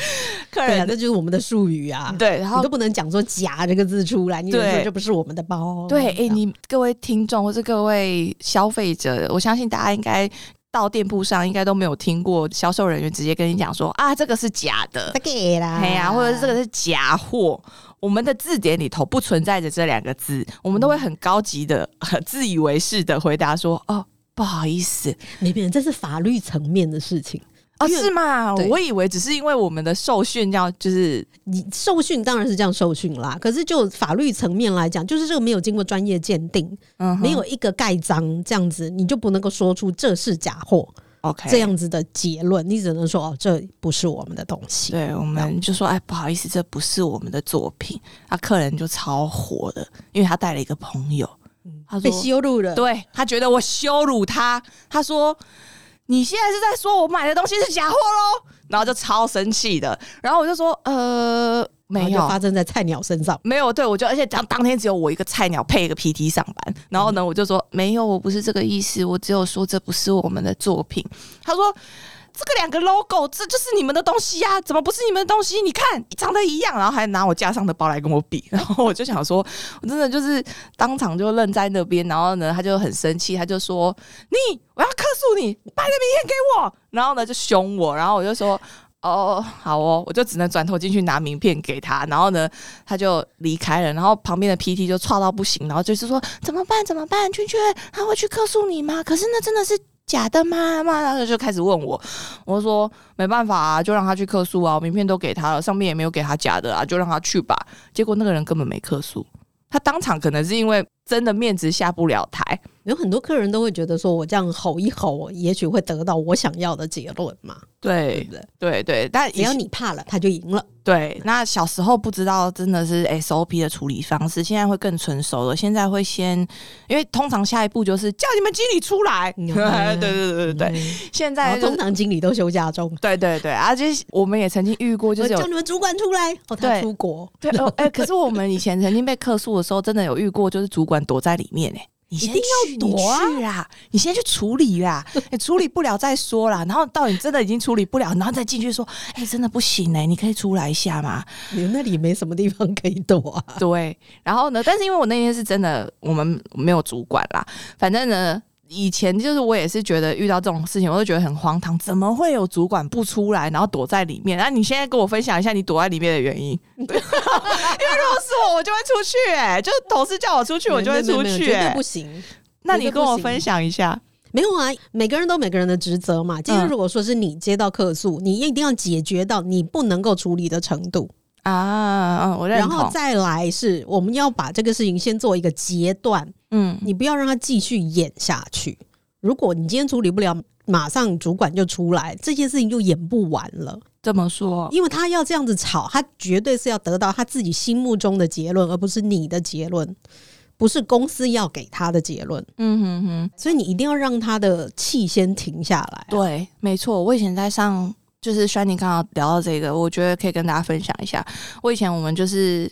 客人啊，人这就是我们的术语啊。对，然后你都不能讲说“假”这个字出来，你说这不是我们的包。对，哎、你各位听众或者各位消费者，我相信大家应该到店铺上应该都没有听过销售人员直接跟你讲说啊，这个是假的这，个啦，哎呀、或者是这个是假货。我们的字典里头不存在着这两个字，我们都会很高级的、很 自以为是的回答说：“哦，不好意思，没变，这是法律层面的事情。哦，是吗？我以为只是因为我们的受训要就是你受训当然是这样受训啦，可是就法律层面来讲，就是这个没有经过专业鉴定，嗯没有一个盖章这样子，你就不能够说出这是假货 OK 这样子的结论，你只能说哦，这不是我们的东西。对，我们就说，哎，不好意思，这不是我们的作品。啊，客人就超火的，因为他带了一个朋友，他被，羞辱了，对他觉得我羞辱他，他说你现在是在说我买的东西是假货喽，然后就超生气的。然后我就说，呃，没有就。发生在菜鸟身上。没有，对我就而且当当天只有我一个菜鸟配一个 PT 上班，然后呢，我就说没有，我不是这个意思，我只有说这不是我们的作品。他说这个两个 logo，这就是你们的东西呀，怎么不是你们的东西？你看长得一样，然后还拿我架上的包来跟我比，然后我就想说，我真的就是当场就愣在那边，然后呢，他就很生气，他就说：“你，我要克诉你，把你的名片给我。”然后呢，就凶我，然后我就说。哦，好哦，我就只能转头进去拿名片给他，然后呢，他就离开了，然后旁边的 PT 就吵到不行，然后就是说怎么办？怎么办？圈圈他会去克诉你吗？可是那真的是假的吗？嘛，然后就开始问我，我说没办法啊，就让他去客诉啊，名片都给他了，上面也没有给他假的啊，就让他去吧。结果那个人根本没客诉，他当场可能是因为真的面子下不了台。有很多客人都会觉得说，我这样吼一吼，也许会得到我想要的结论嘛？对对对对，但只要你怕了，他就赢了。对，那小时候不知道真的是 SOP 的处理方式，现在会更成熟了。现在会先，因为通常下一步就是叫你们经理出来。对对对对对，现在通常经理都休假中。对对对，而且我们也曾经遇过，就是叫你们主管出来，哦，他出国。对哦，哎，可是我们以前曾经被客诉的时候，真的有遇过，就是主管躲在里面哎。你一定要躲啊！你先去处理啦，你处理不了再说啦。然后到你真的已经处理不了，然后再进去说：“哎，真的不行哎，你可以出来一下吗？”你那里没什么地方可以躲啊。对，然后呢？但是因为我那天是真的，我们没有主管啦。反正呢。以前就是我也是觉得遇到这种事情，我都觉得很荒唐，怎么会有主管不出来，然后躲在里面？那你现在跟我分享一下你躲在里面的原因？因为如果是我，我就会出去，哎，就是同事叫我出去，我就会出去，绝对不行。那你跟我分享一下，没有啊？每个人都每个人的职责嘛。今天如果说是你接到客诉，你一定要解决到你不能够处理的程度啊。我然后再来是我们要把这个事情先做一个阶段。嗯，你不要让他继续演下去。如果你今天处理不了，马上主管就出来，这件事情就演不完了。这么说，因为他要这样子吵，他绝对是要得到他自己心目中的结论，而不是你的结论，不是公司要给他的结论。嗯哼哼，所以你一定要让他的气先停下来。对，没错。我以前在上，就是轩宁刚刚聊到这个，我觉得可以跟大家分享一下。我以前我们就是。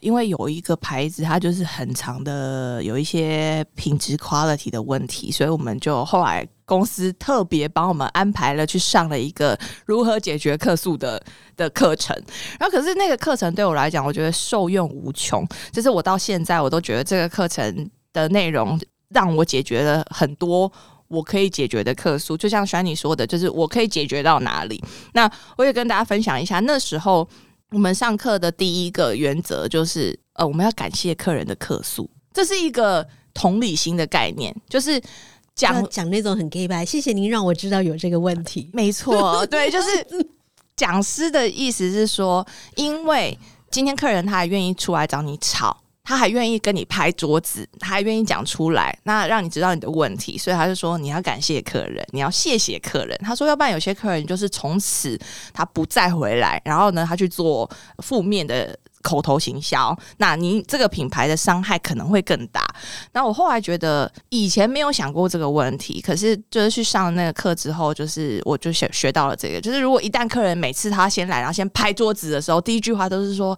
因为有一个牌子，它就是很长的，有一些品质 quality 的问题，所以我们就后来公司特别帮我们安排了去上了一个如何解决客诉的的课程。然后，可是那个课程对我来讲，我觉得受用无穷。就是我到现在，我都觉得这个课程的内容让我解决了很多我可以解决的客诉。就像轩你说的，就是我可以解决到哪里。那我也跟大家分享一下，那时候。我们上课的第一个原则就是，呃，我们要感谢客人的客诉，这是一个同理心的概念，就是讲讲那种很 gay 白，谢谢您让我知道有这个问题。没错，对，就是讲师的意思是说，因为今天客人他还愿意出来找你吵。他还愿意跟你拍桌子，他还愿意讲出来，那让你知道你的问题，所以他就说你要感谢客人，你要谢谢客人。他说，要不然有些客人就是从此他不再回来，然后呢，他去做负面的口头行销，那你这个品牌的伤害可能会更大。那我后来觉得以前没有想过这个问题，可是就是去上那个课之后，就是我就学学到了这个，就是如果一旦客人每次他先来，然后先拍桌子的时候，第一句话都是说。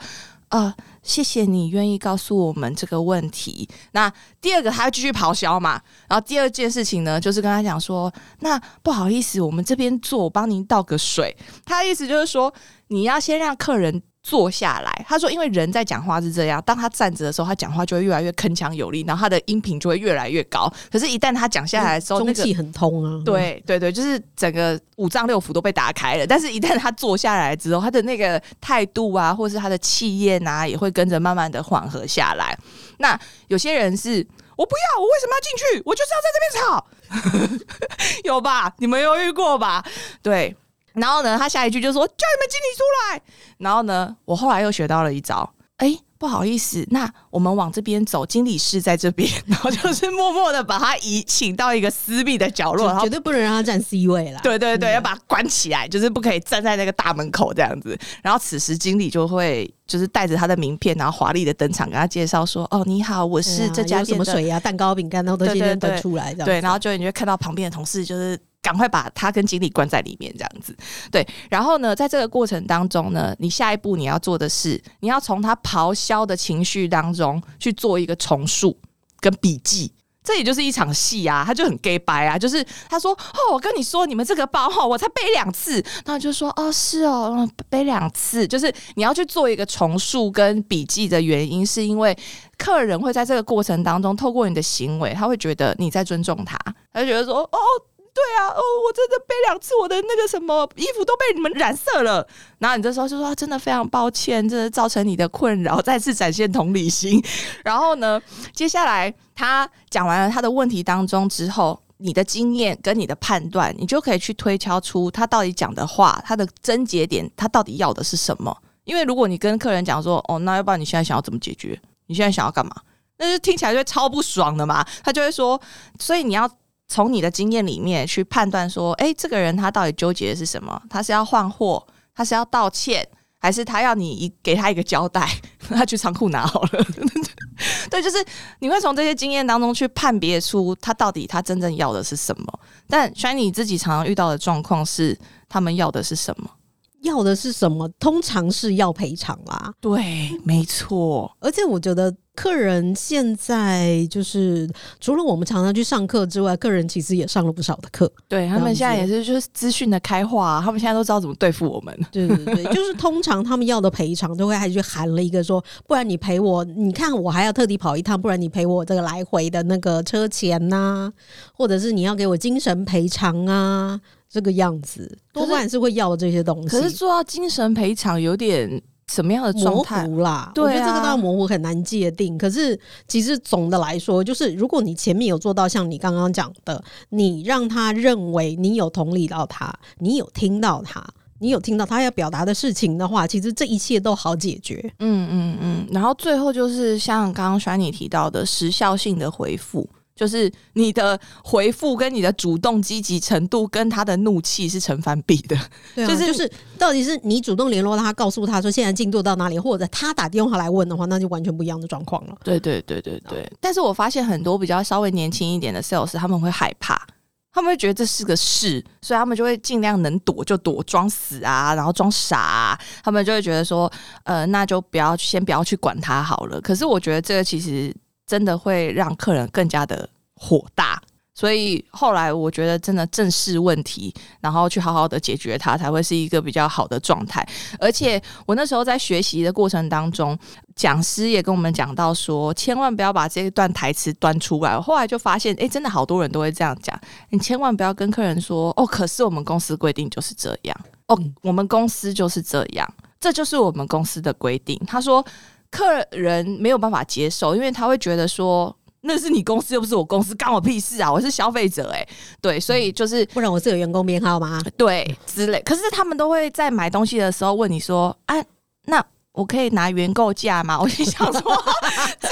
啊，谢谢你愿意告诉我们这个问题。那第二个，他继续咆哮嘛。然后第二件事情呢，就是跟他讲说，那不好意思，我们这边做，我帮您倒个水。他的意思就是说，你要先让客人。坐下来，他说：“因为人在讲话是这样，当他站着的时候，他讲话就会越来越铿锵有力，然后他的音频就会越来越高。可是，一旦他讲下来的时候，中气很通啊。对对对，就是整个五脏六腑都被打开了。但是，一旦他坐下来之后，他的那个态度啊，或是他的气焰啊，也会跟着慢慢的缓和下来。那有些人是我不要，我为什么要进去？我就是要在这边吵，有吧？你们犹豫过吧？对。”然后呢，他下一句就说：“叫你们经理出来。”然后呢，我后来又学到了一招，哎。不好意思，那我们往这边走，经理室在这边，然后就是默默的把他移请到一个私密的角落，绝对不能让他站 C 位了。对对对，要把他关起来，就是不可以站在那个大门口这样子。然后此时经理就会就是带着他的名片，然后华丽的登场，跟他介绍说：“哦，你好，我是这家什么水呀、蛋糕、饼干，然后都今天登出来。”对，然后就你就看到旁边的同事就是。赶快把他跟经理关在里面，这样子。对，然后呢，在这个过程当中呢，你下一步你要做的是，你要从他咆哮的情绪当中去做一个重塑跟笔记。这也就是一场戏啊，他就很 gay 白啊，就是他说哦，我跟你说，你们这个包，我才背两次，然后就说哦，是哦，背两次，就是你要去做一个重述跟笔记的原因，是因为客人会在这个过程当中，透过你的行为，他会觉得你在尊重他，他就觉得说哦。对啊，哦，我真的背两次，我的那个什么衣服都被你们染色了。然后你这时候就说，真的非常抱歉，真的造成你的困扰，再次展现同理心。然后呢，接下来他讲完了他的问题当中之后，你的经验跟你的判断，你就可以去推敲出他到底讲的话，他的症结点，他到底要的是什么。因为如果你跟客人讲说，哦，那要不然你现在想要怎么解决？你现在想要干嘛？那就听起来就超不爽的嘛。他就会说，所以你要。从你的经验里面去判断说，哎，这个人他到底纠结的是什么？他是要换货，他是要道歉，还是他要你一给他一个交代，他去仓库拿好了？对，就是你会从这些经验当中去判别出他到底他真正要的是什么。但虽然你自己常常遇到的状况是，他们要的是什么？要的是什么？通常是要赔偿啦。对，没错。而且我觉得客人现在就是除了我们常常去上课之外，客人其实也上了不少的课。对他们现在也是就是资讯的开化，他们现在都知道怎么对付我们。对对对，就是通常他们要的赔偿都会还去喊了一个说，不然你赔我，你看我还要特地跑一趟，不然你赔我这个来回的那个车钱呐，或者是你要给我精神赔偿啊。这个样子，多半是会要这些东西。可是做到精神赔偿有点什么样的状态啦？对，我觉得这个当然模糊很难界定。可是其实总的来说，就是如果你前面有做到像你刚刚讲的，你让他认为你有同理到他，你有听到他，你有听到他要表达的事情的话，其实这一切都好解决。嗯嗯嗯。然后最后就是像刚刚轩你提到的时效性的回复。就是你的回复跟你的主动积极程度跟他的怒气是成反比的，就是就是到底是你主动联络他，告诉他说现在进度到哪里，或者他打电话来问的话，那就完全不一样的状况了。对对对对对。但是我发现很多比较稍微年轻一点的 sales，他们会害怕，他们会觉得这是个事，所以他们就会尽量能躲就躲，装死啊，然后装傻，他们就会觉得说，呃，那就不要先不要去管他好了。可是我觉得这个其实。真的会让客人更加的火大，所以后来我觉得真的正视问题，然后去好好的解决它，才会是一个比较好的状态。而且我那时候在学习的过程当中，讲师也跟我们讲到说，千万不要把这一段台词端出来。后来就发现，哎，真的好多人都会这样讲，你千万不要跟客人说，哦，可是我们公司规定就是这样，哦，我们公司就是这样，这就是我们公司的规定。他说。客人没有办法接受，因为他会觉得说那是你公司又不是我公司，干我屁事啊！我是消费者哎，对，所以就是不然我是有员工编号吗？对，之类。可是他们都会在买东西的时候问你说啊，那。我可以拿原购价吗？我就想说，超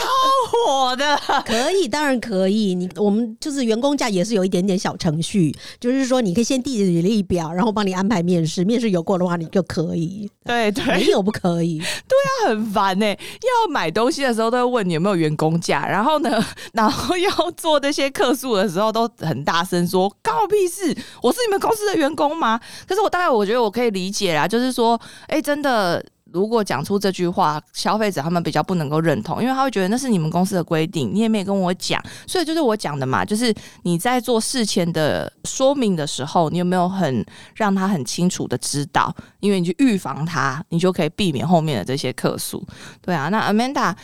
火的，可以，当然可以。你我们就是员工价也是有一点点小程序，就是说你可以先递履历表，然后帮你安排面试，面试有过的话你就可以。对对，没有不可以。对啊，很烦呢。要买东西的时候都会问你有没有员工价，然后呢，然后要做那些客诉的时候都很大声说，关我屁事！我是你们公司的员工吗？可是我大概我觉得我可以理解啦，就是说，哎，真的。如果讲出这句话，消费者他们比较不能够认同，因为他会觉得那是你们公司的规定，你也没跟我讲，所以就是我讲的嘛，就是你在做事前的说明的时候，你有没有很让他很清楚的知道，因为你去预防他，你就可以避免后面的这些客诉。对啊，那 Amanda。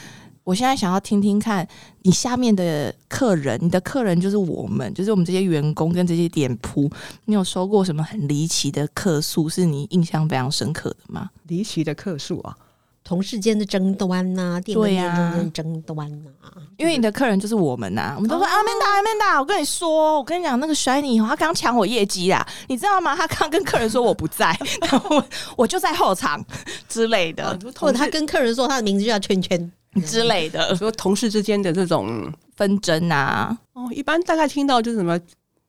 我现在想要听听看你下面的客人，你的客人就是我们，就是我们这些员工跟这些店铺，你有收过什么很离奇的客诉，是你印象非常深刻的吗？离奇的客诉啊，同事间的争端呐，店跟店中间争端呐，因为你的客人就是我们呐，我们都说阿曼达，阿曼达，我跟你说，我跟你讲，那个 Shiny 他刚抢我业绩啦，你知道吗？他刚跟客人说我不在，然后我就在后场之类的，或者他跟客人说他的名字就叫圈圈。之类的，说同事之间的这种纷争啊，哦，一般大概听到就是什么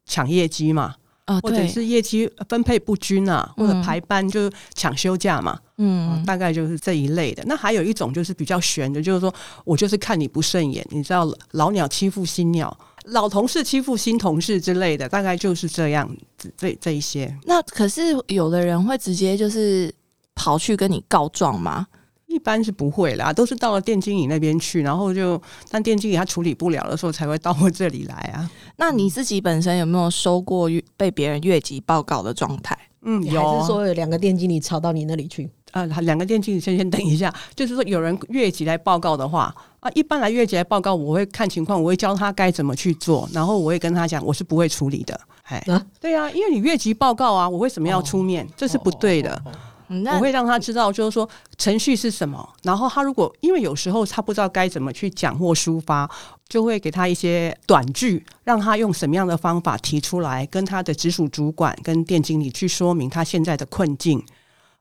抢业绩嘛，啊，或者是业绩分配不均啊，或者排班就抢休假嘛，嗯，大概就是这一类的。那还有一种就是比较悬的，就是说我就是看你不顺眼，你知道老鸟欺负新鸟，老同事欺负新同事之类的，大概就是这样子。这这一些，那可是有的人会直接就是跑去跟你告状吗？一般是不会啦，都是到了店经理那边去，然后就但店经理他处理不了的时候，才会到我这里来啊。那你自己本身有没有收过越被别人越级报告的状态？嗯，有还是说有两个店经理吵到你那里去？呃，两个店经理先先等一下，就是说有人越级来报告的话啊，一般来越级来报告，我会看情况，我会教他该怎么去做，然后我会跟他讲，我是不会处理的。哎，啊对啊，因为你越级报告啊，我为什么要出面？这是不对的。嗯我会让他知道，就是说程序是什么。然后他如果因为有时候他不知道该怎么去讲或抒发，就会给他一些短句，让他用什么样的方法提出来，跟他的直属主管跟店经理去说明他现在的困境，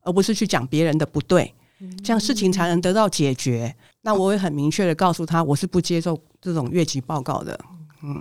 而不是去讲别人的不对，这样事情才能得到解决。那我会很明确的告诉他，我是不接受这种越级报告的。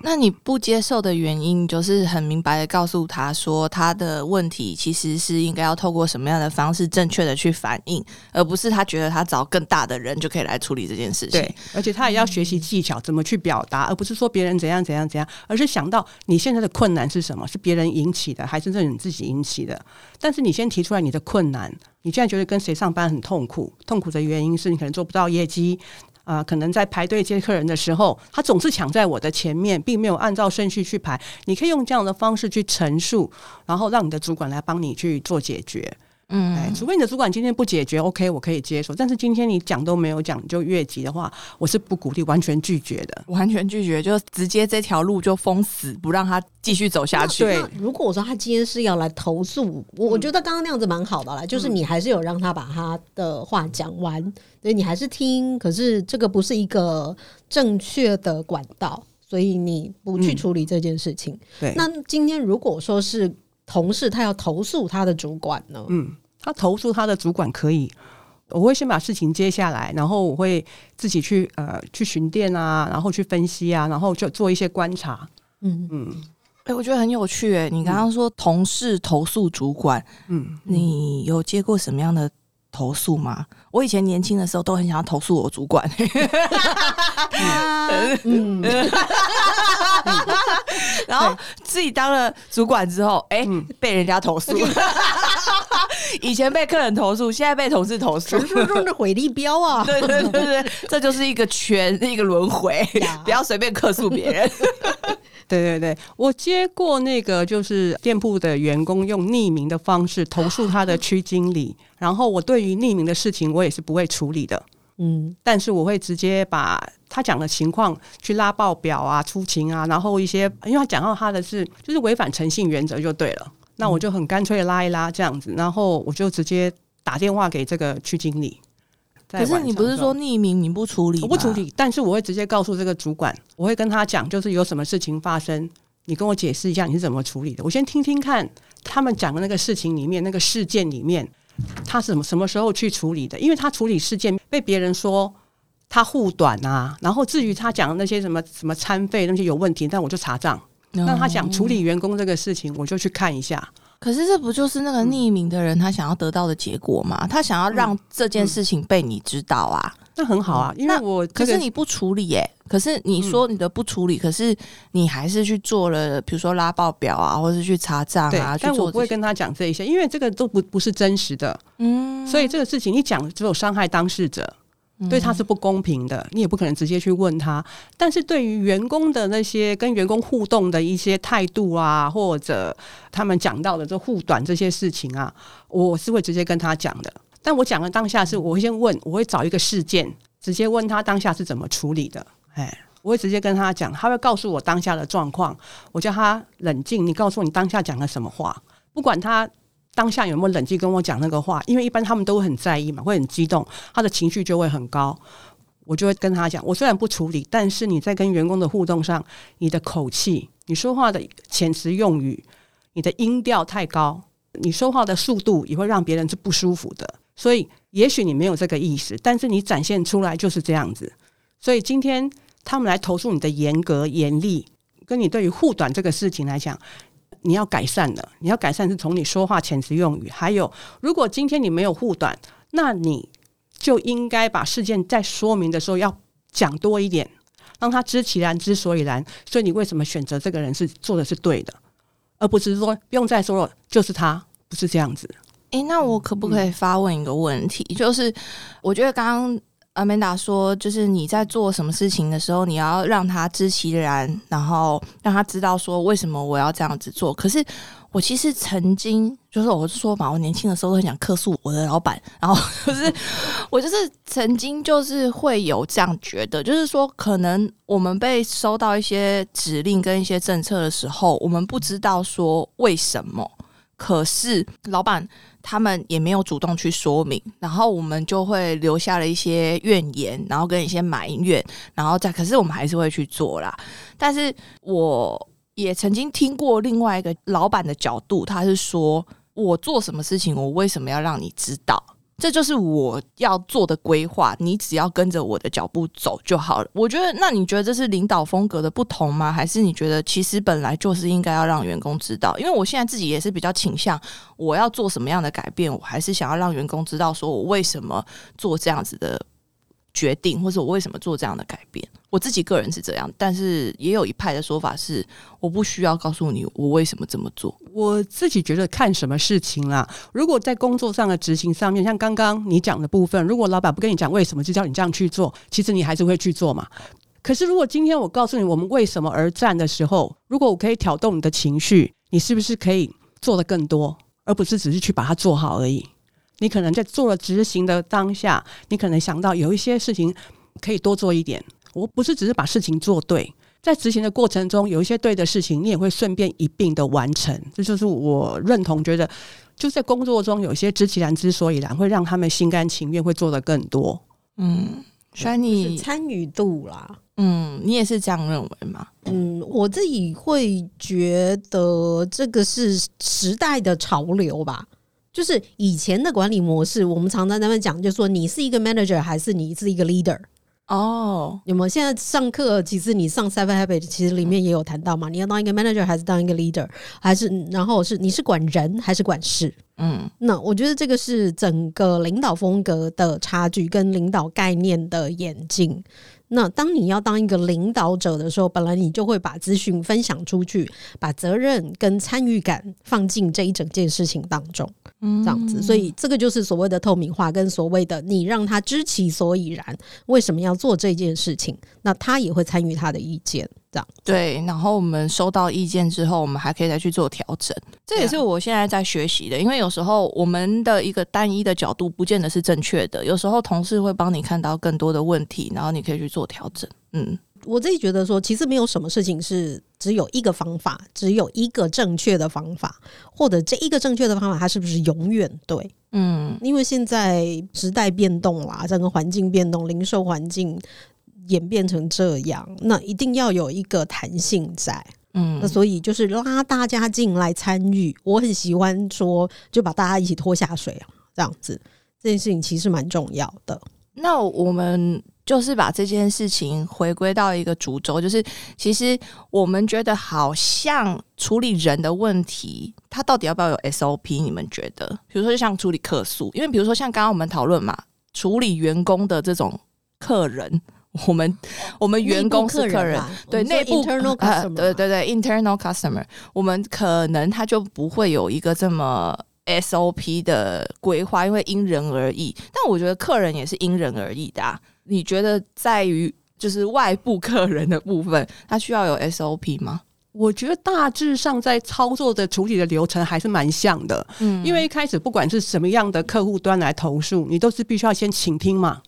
那你不接受的原因，就是很明白的告诉他说，他的问题其实是应该要透过什么样的方式正确的去反映，而不是他觉得他找更大的人就可以来处理这件事情。对，而且他也要学习技巧，怎么去表达，而不是说别人怎样怎样怎样，而是想到你现在的困难是什么，是别人引起的，还是是你自己引起的？但是你先提出来你的困难，你现在觉得跟谁上班很痛苦，痛苦的原因是你可能做不到业绩。啊、可能在排队接客人的时候，他总是抢在我的前面，并没有按照顺序去排。你可以用这样的方式去陈述，然后让你的主管来帮你去做解决。嗯，哎，除非你的主管今天不解决，OK，我可以接受。但是今天你讲都没有讲，就越级的话，我是不鼓励，完全拒绝的。完全拒绝，就直接这条路就封死，不让他继续走下去。对如果我说他今天是要来投诉，我我觉得刚刚那样子蛮好的啦，就是你还是有让他把他的话讲完，对你还是听，可是这个不是一个正确的管道，所以你不去嗯处理这件事情。对，那今天如果说是同事他要投诉他的主管呢？嗯，他投诉他的主管可以，我会先把事情接下来，然后我会自己去呃去巡店啊，然后去分析啊，然后就做一些观察。嗯，嗯哎、我觉得很有趣哎。你刚刚说同事投诉主管，嗯，你有接过什么样的投诉吗？我以前年轻的时候都很想要投诉我主管，嗯，然后自己当了主管之后，哎、嗯被人家投诉。以前被客人投诉，现在被同事投诉。传说中的毁力标啊，对对对对，这就是一个圈，一个轮回，不要随便客诉别人。对对对，我接过那个就是店铺的员工用匿名的方式投诉他的区经理，然后我对于匿名的事情我也是不会处理的。嗯但是我会直接把他讲的情况去拉报表啊、出勤啊，然后一些，因为他讲到他的是就是违反诚信原则就对了，那我就很干脆地拉一拉这样子，然后我就直接打电话给这个区经理。可是你不是说匿名你不处理？我不处。理，但是我会直接告诉这个主管，我会跟他讲，就是有什么事情发生，你跟我解释一下你是怎么处理的。我先听听看他们讲的那个事情里面那个事件里面，他是什么什么时候去处理的？因为他处理事件被别人说他护短啊，然后至于他讲的那些什么什么餐费那些有问题，但我就查账。那他讲处理员工这个事情，我就去看一下。可是这不就是那个匿名的人他想要得到的结果吗？他想要让这件事情被你知道啊。那很好啊，因为那我这个可是你不处理耶、可是你说你的不处理，可是你还是去做了，比如说拉报表啊，或者是去查账啊，，去但我。不会跟他讲这一些，因为这个都不不是真实的。嗯所以这个事情你讲只有伤害当事者，对他是不公平的，你也不可能直接去问他。但是对于员工的那些跟员工互动的一些态度啊，或者他们讲到的这护短这些事情啊，我是会直接跟他讲的。但我讲的当下是，我会先问，我会找一个事件，直接问他当下是怎么处理的。哎，我会直接跟他讲，他会告诉我当下的状况，我叫他冷静，你告诉我你当下讲了什么话，不管他当下有没有冷静跟我讲那个话，因为一般他们都很在意嘛，会很激动，他的情绪就会很高。我就会跟他讲，我虽然不处理，但是你在跟员工的互动上，你的口气、你说话的遣词用语、你的音调太高，你说话的速度也会让别人是不舒服的。所以，也许你没有这个意识，但是你展现出来就是这样子。所以今天他们来投诉你的严格、严厉，跟你对于护短这个事情来讲，你要改善了。你要改善是从你说话遣词用语，还有如果今天你没有护短，那你就应该把事件在说明的时候要讲多一点，让他知其然知所以然。所以你为什么选择这个人是做的是对的，而不是说不用再说了，就是他，不是这样子。诶，那我可不可以发问一个问题？就是我觉得刚刚阿曼达说，就是你在做什么事情的时候，你要让他知其然，然后让他知道说为什么我要这样子做。可是我其实曾经就是我是说嘛，我年轻的时候都很想克诉我的老板，然后就是 我就是曾经就是会有这样觉得，就是说可能我们被收到一些指令跟一些政策的时候，我们不知道说为什么，可是老板。他们也没有主动去说明，然后我们就会留下了一些怨言，然后跟一些埋怨，然后再可是我们还是会去做啦。但是我也曾经听过另外一个老板的角度，他是说我做什么事情，我为什么要让你知道？这就是我要做的规划，你只要跟着我的脚步走就好了。我觉得，那你觉得这是领导风格的不同吗？还是你觉得其实本来就是应该要让员工知道？因为我现在自己也是比较倾向，我要做什么样的改变，我还是想要让员工知道，说我为什么做这样子的。决定，或者我为什么做这样的改变？我自己个人是这样，但是也有一派的说法是，我不需要告诉你我为什么这么做。我自己觉得看什么事情啦。如果在工作上的执行上面，像刚刚你讲的部分，如果老板不跟你讲为什么，就叫你这样去做，其实你还是会去做嘛。可是如果今天我告诉你我们为什么而战的时候，如果我可以挑动你的情绪，你是不是可以做的更多，而不是只是去把它做好而已？你可能在做了执行的当下，你可能想到有一些事情可以多做一点。我不是只是把事情做对，在执行的过程中有一些对的事情，你也会顺便一并的完成。这就是我认同，觉得就在工作中有些知其然之所以然，会让他们心甘情愿会做的更多。嗯，所以你参与度啦，嗯，你也是这样认为吗？嗯，我自己会觉得这个是时代的潮流吧。就是以前的管理模式，我们常常在那边讲，就说你是一个 manager 还是你是一个 leader？哦，有没有？现在上课其实你上 Seven Habits，其实里面也有谈到嘛，你要当一个 manager 还是当一个 leader，还是然后是你是管人还是管事？嗯，那我觉得这个是整个领导风格的差距跟领导概念的演进。那当你要当一个领导者的时候，本来你就会把资讯分享出去，把责任跟参与感放进这一整件事情当中，嗯这样子。所以这个就是所谓的透明化，跟所谓的你让他知其所以然，为什么要做这件事情，那他也会参与他的意见。这样对，然后我们收到意见之后，我们还可以再去做调整。这也是我现在在学习的，因为有时候我们的一个单一的角度不见得是正确的，有时候同事会帮你看到更多的问题，然后你可以去做调整。嗯，我自己觉得说，其实没有什么事情是只有一个方法，只有一个正确的方法，或者这一个正确的方法，它是不是永远对？嗯，因为现在时代变动啦，整个环境变动，零售环境。演变成这样，那一定要有一个弹性在，嗯，那所以就是拉大家进来参与。我很喜欢说，就把大家一起拖下水啊，这样子，这件事情其实蛮重要的。那我们就是把这件事情回归到一个主轴，就是其实我们觉得好像处理人的问题，它到底要不要有 SOP？你们觉得？比如说，就像处理客诉，因为比如说像刚刚我们讨论嘛，处理员工的这种客人。我们我们员工是客人，对内部呃，对对对，internal customer，我们可能他就不会有一个这么 SOP 的规划，因为因人而异。但我觉得客人也是因人而异的。啊。你觉得在于就是外部客人的部分，他需要有 SOP 吗？我觉得大致上在操作的处理的流程还是蛮像的。嗯，因为一开始不管是什么样的客户端来投诉，你都是必须要先倾听嘛。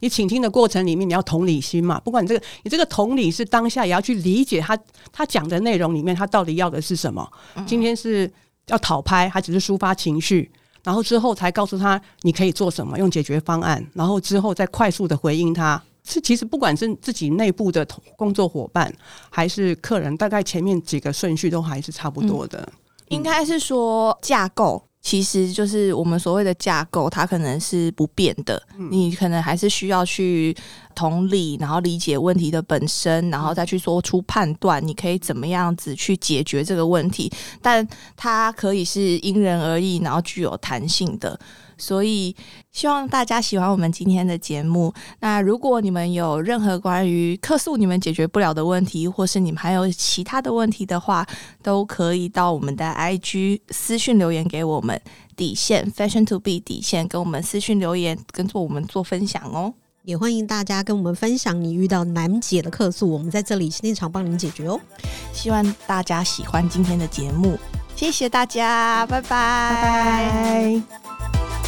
你倾听的过程里面，你要同理心嘛？不管你这个，你这个同理是当下也要去理解他他讲的内容里面，他到底要的是什么？今天是要讨拍，还只是抒发情绪，然后之后才告诉他你可以做什么，用解决方案，然后之后再快速的回应他。是其实不管是自己内部的工作伙伴，还是客人，大概前面几个顺序都还是差不多的。应该是说架构。其实就是我们所谓的架构，它可能是不变的。你可能还是需要去同理，然后理解问题的本身，然后再去做出判断，你可以怎么样子去解决这个问题。但它可以是因人而异，然后具有弹性的。所以希望大家喜欢我们今天的节目。那如果你们有任何关于客诉你们解决不了的问题，或是你们还有其他的问题的话，都可以到我们的 IG 私讯留言给我们。底线 Fashion to be 底线，跟我们私讯留言，跟做我们做分享哦。也欢迎大家跟我们分享你遇到难解的客诉，我们在这里现场帮您解决哦。希望大家喜欢今天的节目，谢谢大家，拜拜。拜拜。